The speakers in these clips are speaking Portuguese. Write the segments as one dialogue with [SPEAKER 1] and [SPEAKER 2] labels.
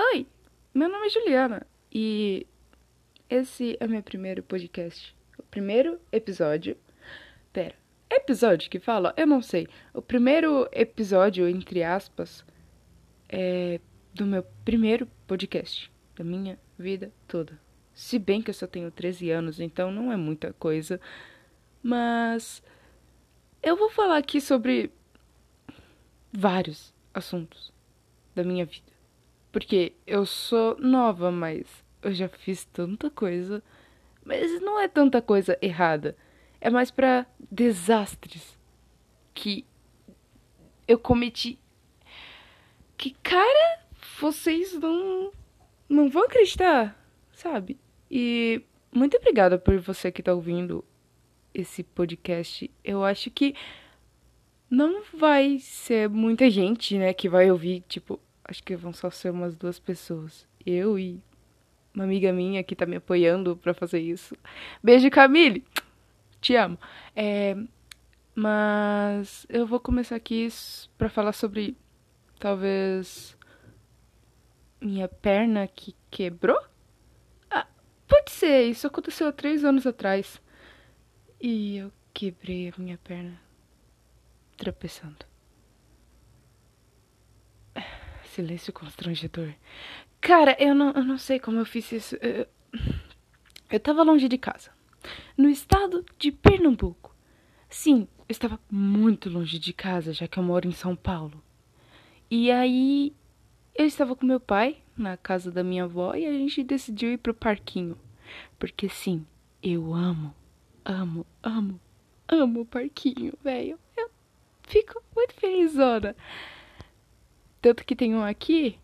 [SPEAKER 1] Oi, meu nome é Juliana e esse é meu primeiro podcast. O primeiro episódio. Pera, episódio que fala? Eu não sei. O primeiro episódio, entre aspas, é do meu primeiro podcast da minha vida toda. Se bem que eu só tenho 13 anos, então não é muita coisa. Mas eu vou falar aqui sobre vários assuntos da minha vida. Porque eu sou nova, mas eu já fiz tanta coisa. Mas não é tanta coisa errada. É mais para desastres que eu cometi. Que cara, vocês não não vão acreditar, sabe? E muito obrigada por você que tá ouvindo esse podcast. Eu acho que não vai ser muita gente, né, que vai ouvir, tipo, acho que vão só ser umas duas pessoas. Eu e uma amiga minha que tá me apoiando para fazer isso. Beijo, Camille! Te amo. É, mas eu vou começar aqui para falar sobre talvez minha perna que quebrou? Ah, pode ser, isso aconteceu há três anos atrás. E eu quebrei a minha perna tropeçando. Silêncio constrangedor. Cara, eu não, eu não sei como eu fiz isso. Eu, eu tava longe de casa. No estado de Pernambuco. Sim, eu estava muito longe de casa, já que eu moro em São Paulo. E aí eu estava com meu pai na casa da minha avó e a gente decidiu ir pro parquinho. Porque sim, eu amo, amo, amo, amo o parquinho, velho. Eu fico muito felizona. Tanto que tem um aqui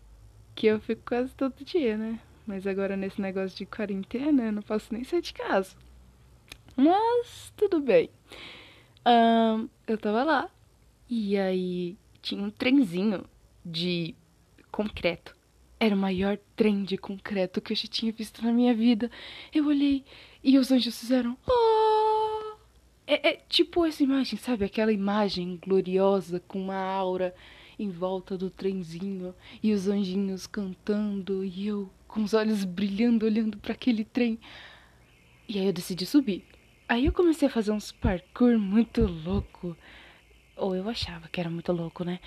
[SPEAKER 1] que eu fico quase todo dia, né? Mas agora nesse negócio de quarentena eu não posso nem sair de casa. Mas tudo bem. Um, eu tava lá. E aí tinha um trenzinho de concreto. Era o maior trem de concreto que eu já tinha visto na minha vida. Eu olhei e os anjos fizeram. Oh! É, é tipo essa imagem, sabe? Aquela imagem gloriosa com uma aura em volta do trenzinho e os anjinhos cantando e eu com os olhos brilhando olhando para aquele trem. E aí eu decidi subir. Aí eu comecei a fazer uns parkour muito louco. Ou eu achava que era muito louco, né?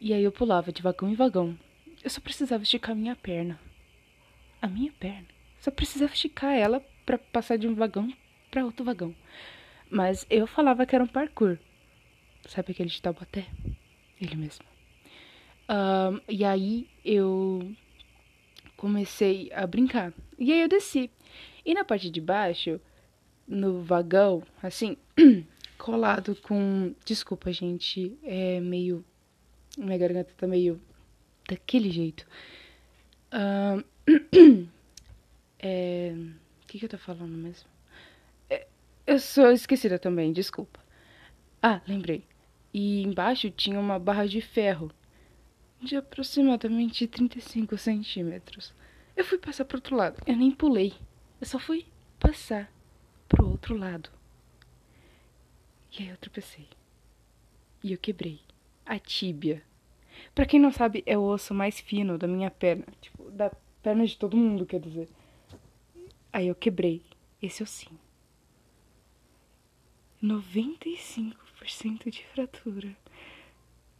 [SPEAKER 1] E aí eu pulava de vagão em vagão. Eu só precisava esticar minha perna. A minha perna. Só precisava esticar ela para passar de um vagão para outro vagão. Mas eu falava que era um parkour. Sabe aquele de Taubaté? Ele mesmo. Um, e aí eu comecei a brincar. E aí eu desci. E na parte de baixo, no vagão, assim, colado com. Desculpa, gente. É meio. Minha garganta tá meio daquele jeito. É... O que, que eu tô falando mesmo? É, eu sou esquecida também, desculpa. Ah, lembrei. E embaixo tinha uma barra de ferro de aproximadamente 35 centímetros. Eu fui passar pro outro lado. Eu nem pulei. Eu só fui passar pro outro lado. E aí eu tropecei. E eu quebrei a tíbia Pra quem não sabe, é o osso mais fino da minha perna. Tipo, da perna de todo mundo, quer dizer. Aí eu quebrei esse ossinho. 95% de fratura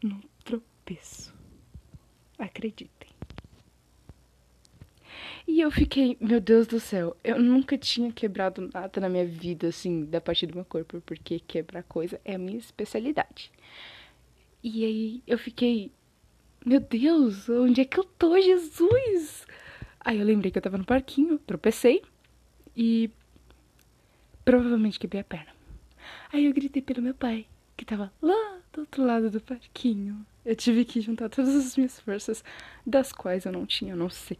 [SPEAKER 1] no tropeço. Acreditem. E eu fiquei, meu Deus do céu, eu nunca tinha quebrado nada na minha vida, assim, da parte do meu corpo, porque quebrar coisa é a minha especialidade. E aí eu fiquei meu Deus, onde é que eu tô, Jesus? Aí eu lembrei que eu tava no parquinho, tropecei e provavelmente quebrei a perna. Aí eu gritei pelo meu pai, que tava lá do outro lado do parquinho. Eu tive que juntar todas as minhas forças, das quais eu não tinha, eu não sei.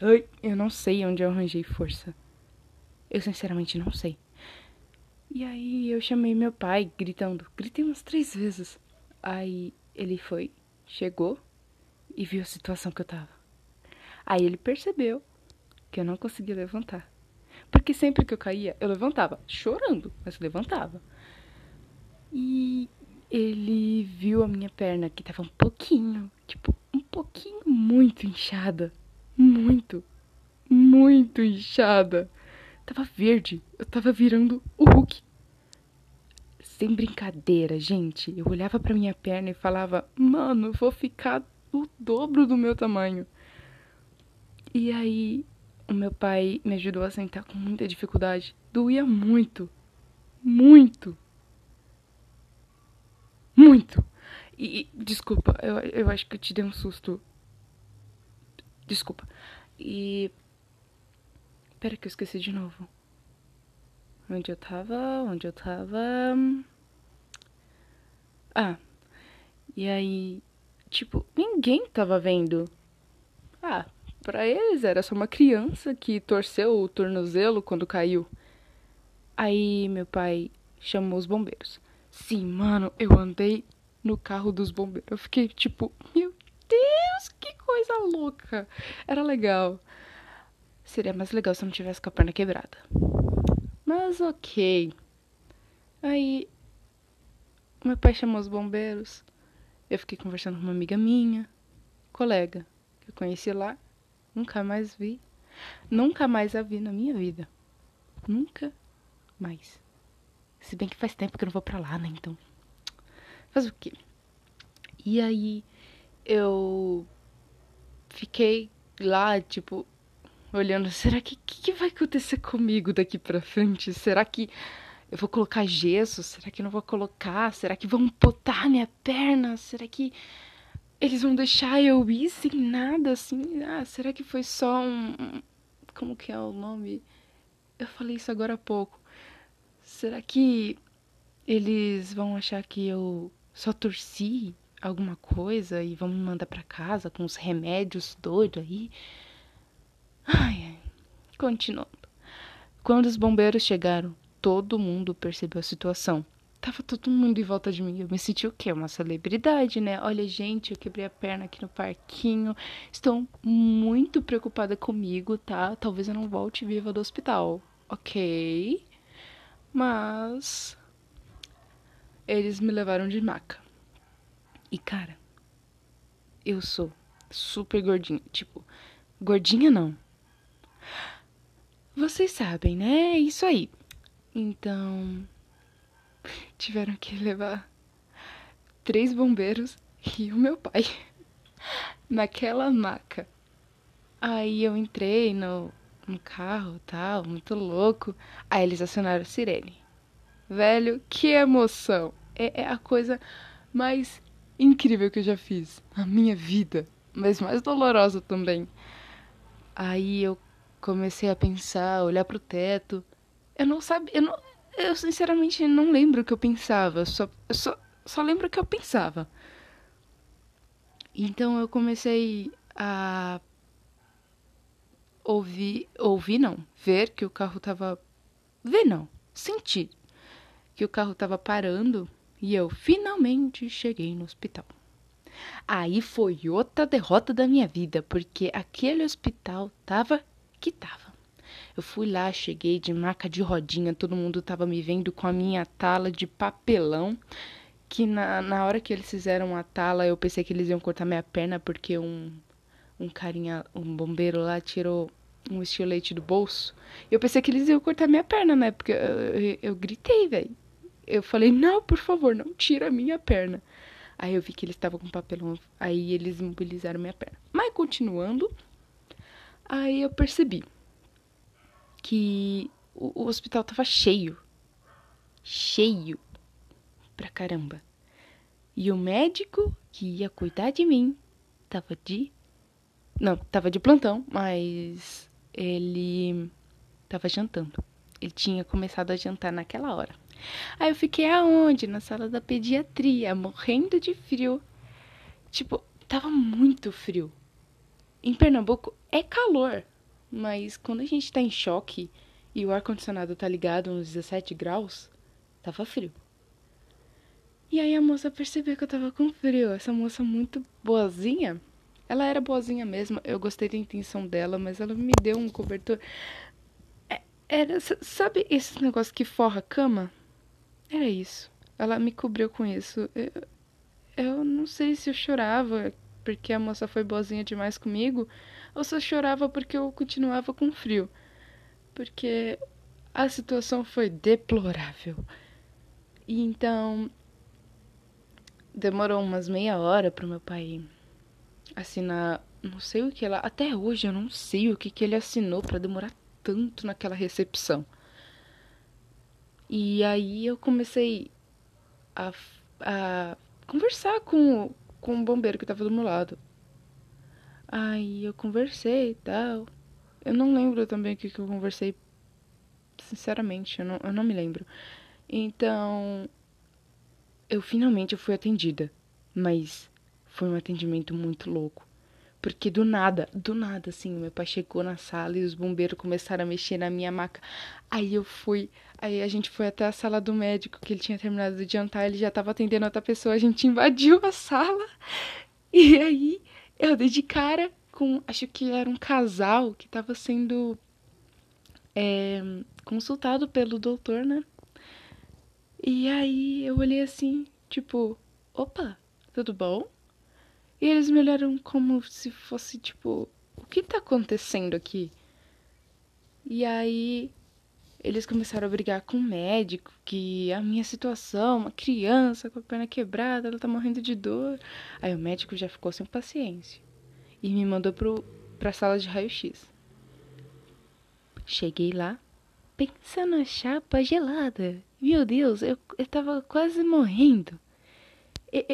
[SPEAKER 1] Ai, eu não sei onde eu arranjei força. Eu sinceramente não sei. E aí eu chamei meu pai, gritando. Gritei umas três vezes. Aí ele foi, chegou, e viu a situação que eu tava. Aí ele percebeu que eu não conseguia levantar. Porque sempre que eu caía, eu levantava, chorando, mas levantava. E ele viu a minha perna que tava um pouquinho, tipo, um pouquinho muito inchada. muito, muito inchada. Tava verde. Eu tava virando o Hulk. Sem brincadeira, gente. Eu olhava pra minha perna e falava: Mano, vou ficar o dobro do meu tamanho. E aí, o meu pai me ajudou a sentar com muita dificuldade. Doía muito. Muito. Muito. E, desculpa, eu, eu acho que eu te dei um susto. Desculpa. E. Pera que eu esqueci de novo. Onde eu tava? Onde eu tava? Ah. E aí. Tipo, ninguém tava vendo. Ah, para eles era só uma criança que torceu o tornozelo quando caiu. Aí meu pai chamou os bombeiros. Sim, mano, eu andei no carro dos bombeiros. Eu fiquei tipo, meu Deus, que coisa louca. Era legal. Seria mais legal se eu não tivesse com a perna quebrada. Mas ok. Aí meu pai chamou os bombeiros. Eu fiquei conversando com uma amiga minha, colega, que eu conheci lá. Nunca mais vi. Nunca mais a vi na minha vida. Nunca mais. Se bem que faz tempo que eu não vou pra lá, né? Então. Faz o quê? E aí eu fiquei lá, tipo, olhando, será que que, que vai acontecer comigo daqui pra frente? Será que eu vou colocar gesso? Será que não vou colocar? Será que vão botar minha perna? Será que eles vão deixar eu ir sem nada, assim? Ah, será que foi só um. Como que é o nome? Eu falei isso agora há pouco. Será que eles vão achar que eu só torci alguma coisa e vão me mandar para casa com os remédios doidos aí? Ai, ai. Continuando. Quando os bombeiros chegaram, todo mundo percebeu a situação. Tava todo mundo em volta de mim. Eu me senti o quê? Uma celebridade, né? Olha, gente, eu quebrei a perna aqui no parquinho. Estou muito preocupada comigo, tá? Talvez eu não volte viva do hospital. Ok. Mas. Eles me levaram de maca. E, cara, eu sou super gordinha. Tipo, gordinha não. Vocês sabem, né? Isso aí. Então tiveram que levar três bombeiros e o meu pai naquela maca. Aí eu entrei no, no carro tal, muito louco. Aí eles acionaram a sirene. Velho, que emoção! É, é a coisa mais incrível que eu já fiz na minha vida, mas mais dolorosa também. Aí eu comecei a pensar, olhar pro teto. Eu não sabia, eu não, eu sinceramente não lembro o que eu pensava, só, só, só lembro o que eu pensava. Então eu comecei a ouvir, ouvir não, ver que o carro tava. Ver não, sentir que o carro tava parando e eu finalmente cheguei no hospital. Aí foi outra derrota da minha vida, porque aquele hospital tava que tava. Eu fui lá, cheguei de maca de rodinha, todo mundo tava me vendo com a minha tala de papelão. Que na, na hora que eles fizeram a tala, eu pensei que eles iam cortar minha perna, porque um, um carinha, um bombeiro lá tirou um estilete do bolso. Eu pensei que eles iam cortar minha perna, né? Porque eu, eu, eu gritei, velho. Eu falei, não, por favor, não tira a minha perna. Aí eu vi que eles estavam com papelão, aí eles imobilizaram minha perna. Mas continuando, aí eu percebi que o, o hospital tava cheio. Cheio. Pra caramba. E o médico que ia cuidar de mim tava de. Não, tava de plantão, mas ele tava jantando. Ele tinha começado a jantar naquela hora. Aí eu fiquei aonde? Na sala da pediatria, morrendo de frio. Tipo, tava muito frio. Em Pernambuco é calor, mas quando a gente tá em choque e o ar-condicionado tá ligado nos 17 graus, tava frio. E aí a moça percebeu que eu tava com frio. Essa moça muito boazinha. Ela era boazinha mesmo. Eu gostei da intenção dela, mas ela me deu um cobertor. É, era, sabe esse negócio que forra a cama? Era isso. Ela me cobriu com isso. Eu, eu não sei se eu chorava, porque a moça foi boazinha demais comigo, ou se eu chorava porque eu continuava com frio. Porque a situação foi deplorável. E então demorou umas meia hora pro meu pai assinar, não sei o que lá, até hoje eu não sei o que que ele assinou para demorar tanto naquela recepção. E aí eu comecei a, a conversar com, com o bombeiro que tava do meu lado. Aí eu conversei e tal. Eu não lembro também o que, que eu conversei. Sinceramente, eu não, eu não me lembro. Então, eu finalmente fui atendida. Mas foi um atendimento muito louco. Porque do nada, do nada, assim, meu pai chegou na sala e os bombeiros começaram a mexer na minha maca. Aí eu fui, aí a gente foi até a sala do médico, que ele tinha terminado de jantar, ele já tava atendendo outra pessoa, a gente invadiu a sala. E aí eu dei de cara com, acho que era um casal que tava sendo é, consultado pelo doutor, né? E aí eu olhei assim, tipo, opa, tudo bom? E eles me olharam como se fosse tipo, o que tá acontecendo aqui? E aí eles começaram a brigar com o médico, que a minha situação, uma criança com a perna quebrada, ela tá morrendo de dor. Aí o médico já ficou sem paciência e me mandou pro, pra sala de raio-x. Cheguei lá, pensa na chapa gelada. Meu Deus, eu, eu tava quase morrendo. Eu,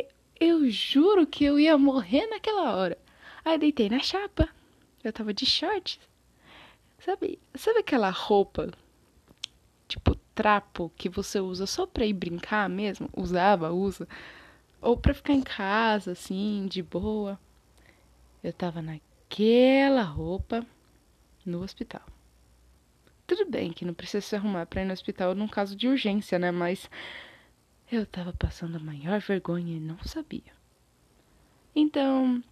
[SPEAKER 1] eu juro que eu ia morrer naquela hora. Aí deitei na chapa. Eu tava de shorts. Sabe, sabe aquela roupa tipo trapo que você usa só pra ir brincar mesmo? Usava, usa. Ou pra ficar em casa, assim, de boa. Eu tava naquela roupa no hospital. Tudo bem que não precisa se arrumar pra ir no hospital num caso de urgência, né? Mas eu estava passando a maior vergonha e não sabia. Então,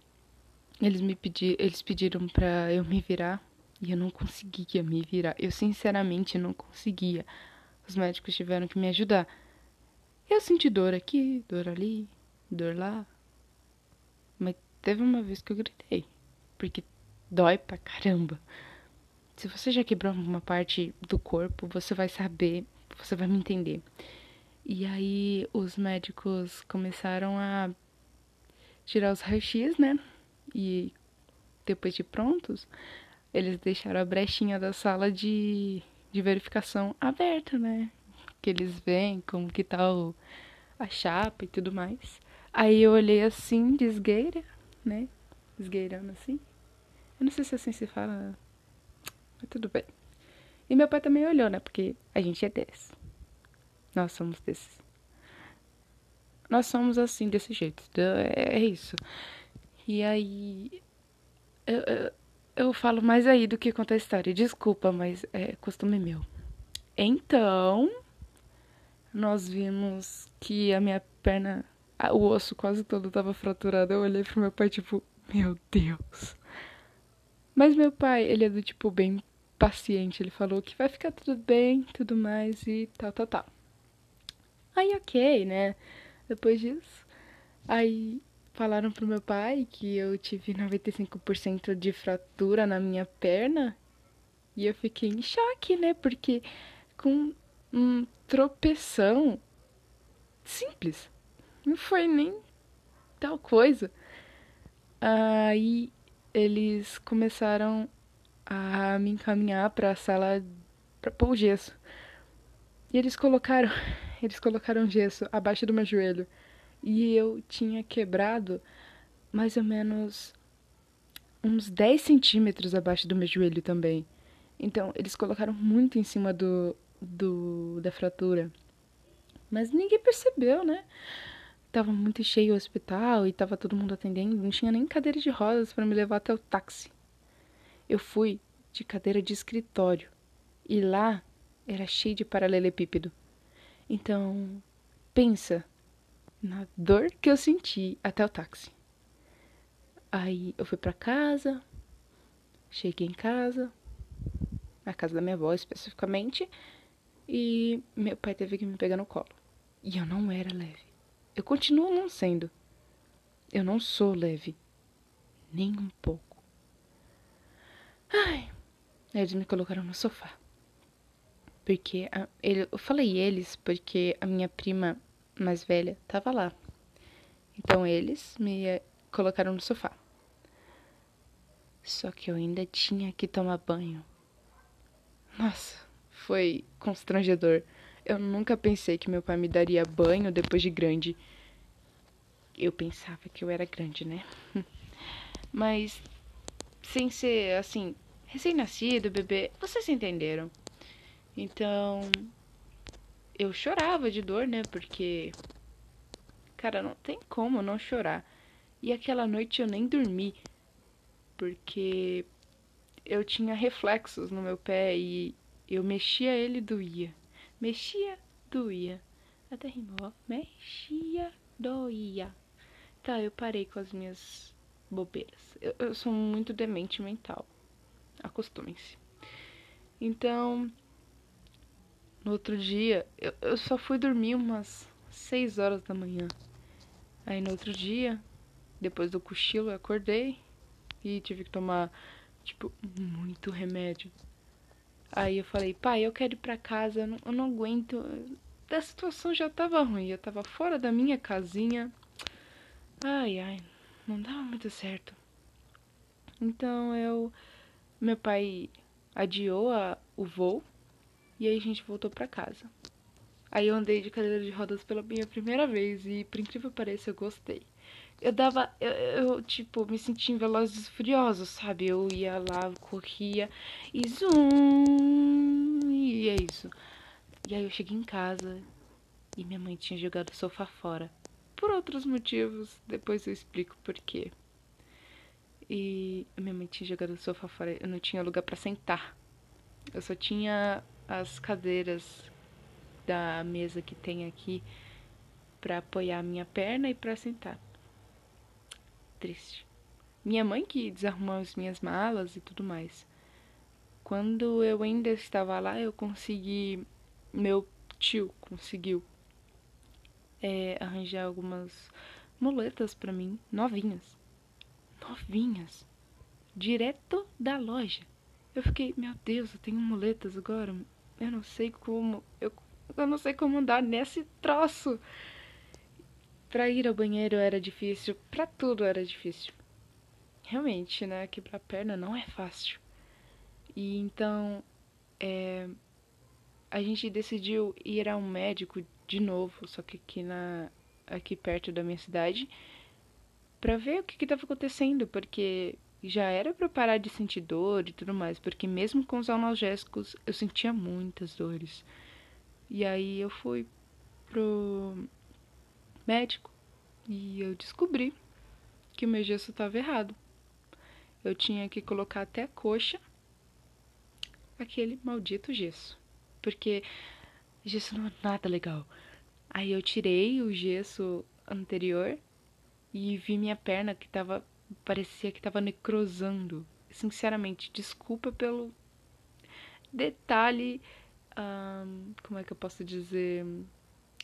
[SPEAKER 1] eles me pediram, eles pediram para eu me virar e eu não conseguia me virar. Eu sinceramente não conseguia. Os médicos tiveram que me ajudar. Eu senti dor aqui, dor ali, dor lá. Mas teve uma vez que eu gritei, porque dói pra caramba. Se você já quebrou uma parte do corpo, você vai saber, você vai me entender. E aí os médicos começaram a tirar os raios-x, né? E depois de prontos, eles deixaram a brechinha da sala de, de verificação aberta, né? Que eles veem como que tá o, a chapa e tudo mais. Aí eu olhei assim, de esgueira, né? Esgueirando assim. Eu não sei se assim se fala, mas tudo bem. E meu pai também olhou, né? Porque a gente é desse. Nós somos desses. Nós somos assim, desse jeito. É, é isso. E aí. Eu, eu, eu, falo mais aí do que contar a história. Desculpa, mas é costume meu. Então. Nós vimos que a minha perna. O osso quase todo estava fraturado. Eu olhei pro meu pai, tipo, meu Deus. Mas meu pai, ele é do tipo bem paciente. Ele falou que vai ficar tudo bem, tudo mais e tal, tal, tal. Aí, ok, né? Depois disso, aí falaram pro meu pai que eu tive 95% de fratura na minha perna. E eu fiquei em choque, né? Porque com um tropeção simples. Não foi nem tal coisa. Aí eles começaram a me encaminhar para a sala para pôr o gesso. E eles colocaram eles colocaram gesso abaixo do meu joelho. E eu tinha quebrado mais ou menos uns 10 centímetros abaixo do meu joelho também. Então, eles colocaram muito em cima do, do da fratura. Mas ninguém percebeu, né? Tava muito cheio o hospital e tava todo mundo atendendo. Não tinha nem cadeira de rodas para me levar até o táxi. Eu fui de cadeira de escritório. E lá era cheio de paralelepípedo. Então, pensa na dor que eu senti até o táxi. Aí eu fui para casa, cheguei em casa, na casa da minha avó especificamente, e meu pai teve que me pegar no colo. E eu não era leve. Eu continuo não sendo. Eu não sou leve. nem um pouco. Ai, eles me colocaram no sofá. Porque a, ele, eu falei eles porque a minha prima mais velha tava lá. Então eles me colocaram no sofá. Só que eu ainda tinha que tomar banho. Nossa, foi constrangedor. Eu nunca pensei que meu pai me daria banho depois de grande. Eu pensava que eu era grande, né? Mas sem ser assim, recém-nascido, bebê, vocês entenderam. Então, eu chorava de dor, né? Porque cara, não tem como não chorar. E aquela noite eu nem dormi, porque eu tinha reflexos no meu pé e eu mexia ele doía. Mexia, doía. Até rimou. Mexia, doía. Tá, eu parei com as minhas bobeiras. Eu, eu sou muito demente mental. Acostumem-se. Então, no outro dia, eu, eu só fui dormir umas 6 horas da manhã. Aí no outro dia, depois do cochilo, eu acordei e tive que tomar, tipo, muito remédio. Aí eu falei, pai, eu quero ir pra casa, eu não, eu não aguento. A situação já tava ruim, eu tava fora da minha casinha. Ai, ai, não dava muito certo. Então eu. Meu pai adiou a, o voo e aí a gente voltou pra casa. Aí eu andei de cadeira de rodas pela minha primeira vez e, por incrível que pareça, eu gostei. Eu dava. Eu, eu, tipo, me sentia em Velozes Furiosos, sabe? Eu ia lá, corria e zoom. E é isso. E aí eu cheguei em casa e minha mãe tinha jogado o sofá fora. Por outros motivos, depois eu explico por quê. E minha mãe tinha jogado o sofá fora, eu não tinha lugar para sentar. Eu só tinha as cadeiras da mesa que tem aqui para apoiar a minha perna e para sentar triste. Minha mãe que desarrumou as minhas malas e tudo mais. Quando eu ainda estava lá, eu consegui. Meu tio conseguiu é, arranjar algumas muletas para mim, novinhas. Novinhas. Direto da loja. Eu fiquei, meu Deus, eu tenho muletas agora. Eu não sei como. Eu, eu não sei como andar nesse troço. Pra ir ao banheiro era difícil, pra tudo era difícil. Realmente, né? Quebrar a perna não é fácil. E então, é, a gente decidiu ir a um médico de novo, só que aqui na aqui perto da minha cidade, para ver o que estava acontecendo, porque já era para parar de sentir dor e tudo mais, porque mesmo com os analgésicos eu sentia muitas dores. E aí eu fui pro médico e eu descobri que o meu gesso estava errado. Eu tinha que colocar até a coxa aquele maldito gesso, porque gesso não é nada legal. Aí eu tirei o gesso anterior e vi minha perna que tava parecia que tava necrosando. Sinceramente, desculpa pelo detalhe, como é que eu posso dizer,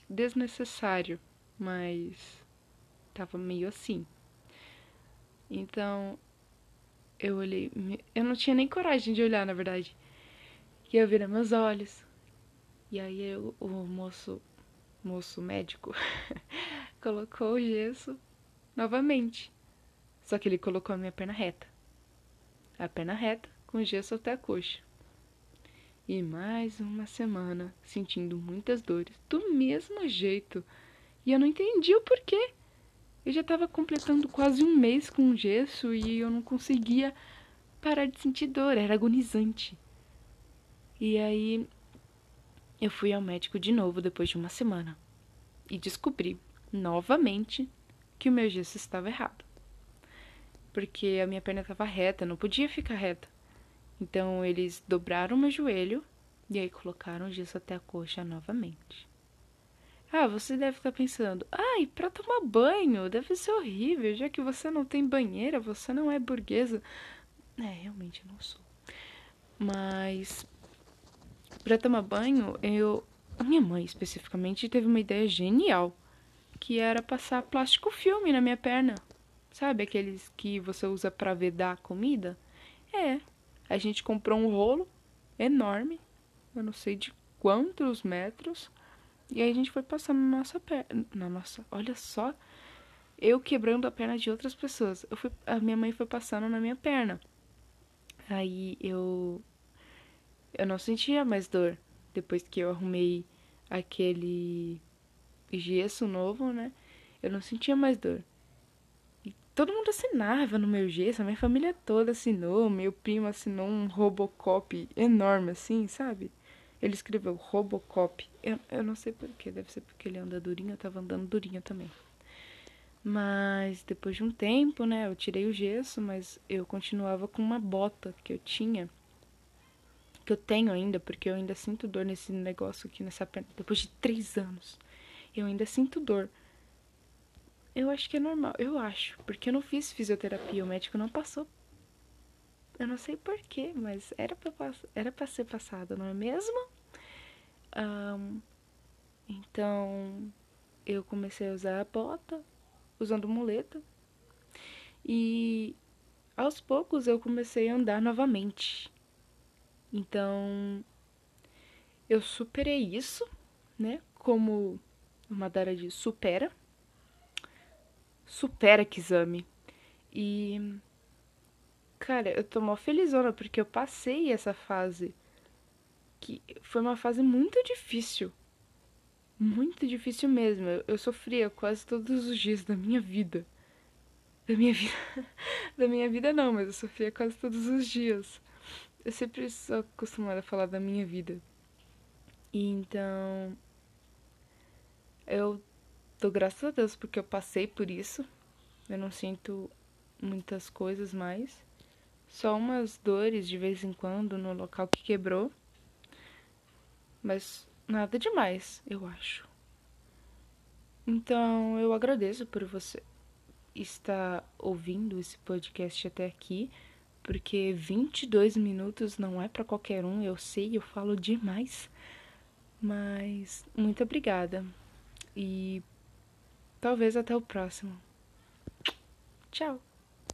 [SPEAKER 1] desnecessário mas tava meio assim. Então, eu olhei, eu não tinha nem coragem de olhar, na verdade. E eu virei meus olhos. E aí eu, o moço, moço médico, colocou o gesso novamente. Só que ele colocou a minha perna reta. A perna reta, com gesso até a coxa. E mais uma semana sentindo muitas dores, do mesmo jeito. E eu não entendi o porquê. Eu já estava completando quase um mês com gesso e eu não conseguia parar de sentir dor, era agonizante. E aí eu fui ao médico de novo depois de uma semana e descobri novamente que o meu gesso estava errado. Porque a minha perna estava reta, não podia ficar reta. Então eles dobraram meu joelho e aí colocaram o gesso até a coxa novamente. Ah, você deve estar pensando, ai, para tomar banho deve ser horrível, já que você não tem banheira, você não é burguesa. É, realmente não sou. Mas para tomar banho, eu, a minha mãe especificamente teve uma ideia genial, que era passar plástico filme na minha perna. Sabe aqueles que você usa para vedar comida? É. A gente comprou um rolo enorme, eu não sei de quantos metros, e aí a gente foi passando na nossa perna. Na nossa. Olha só. Eu quebrando a perna de outras pessoas. Eu fui, a minha mãe foi passando na minha perna. Aí eu. Eu não sentia mais dor. Depois que eu arrumei aquele gesso novo, né? Eu não sentia mais dor. Todo mundo assinava no meu gesso, a minha família toda assinou, meu primo assinou um Robocop enorme assim, sabe? Ele escreveu Robocop. Eu, eu não sei porquê, deve ser porque ele anda durinho, eu tava andando durinho também. Mas depois de um tempo, né, eu tirei o gesso, mas eu continuava com uma bota que eu tinha, que eu tenho ainda, porque eu ainda sinto dor nesse negócio aqui, nessa perna, depois de três anos. Eu ainda sinto dor. Eu acho que é normal, eu acho, porque eu não fiz fisioterapia, o médico não passou. Eu não sei porquê, mas era pra, era pra ser passada, não é mesmo? Um, então, eu comecei a usar a bota, usando muleta. E aos poucos eu comecei a andar novamente. Então, eu superei isso, né? Como o Madara diz, supera. Supera Kizami. E. Cara, eu tô mó felizona porque eu passei essa fase. Que foi uma fase muito difícil. Muito difícil mesmo. Eu, eu sofria quase todos os dias da minha vida. Da minha vida. da minha vida não, mas eu sofria quase todos os dias. Eu sempre sou acostumada a falar da minha vida. E então eu dou graças a Deus porque eu passei por isso. Eu não sinto muitas coisas mais. Só umas dores de vez em quando no local que quebrou. Mas nada demais, eu acho. Então eu agradeço por você estar ouvindo esse podcast até aqui, porque 22 minutos não é para qualquer um, eu sei, eu falo demais. Mas muito obrigada e talvez até o próximo. Tchau!